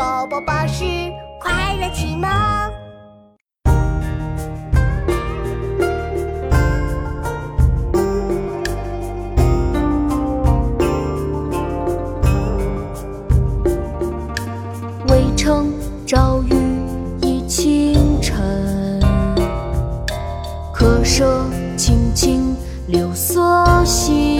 宝宝巴士快乐启蒙。渭城朝雨浥轻尘，客舍青青柳色新。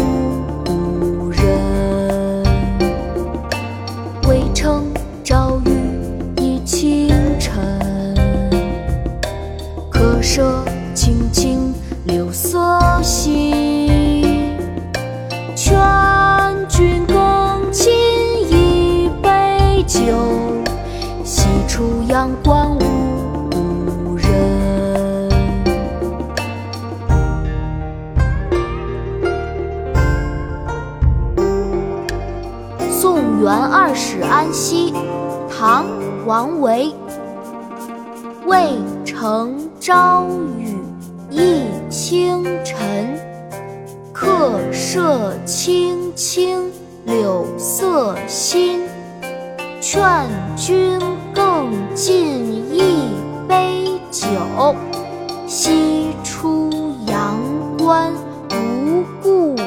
客舍青青柳色新。劝君更尽一杯酒，西出阳关无故人。送元二使安西，唐·王维。渭承朝雨，一清晨，客舍青青柳色新。劝君更尽一杯酒，西出阳关无故人。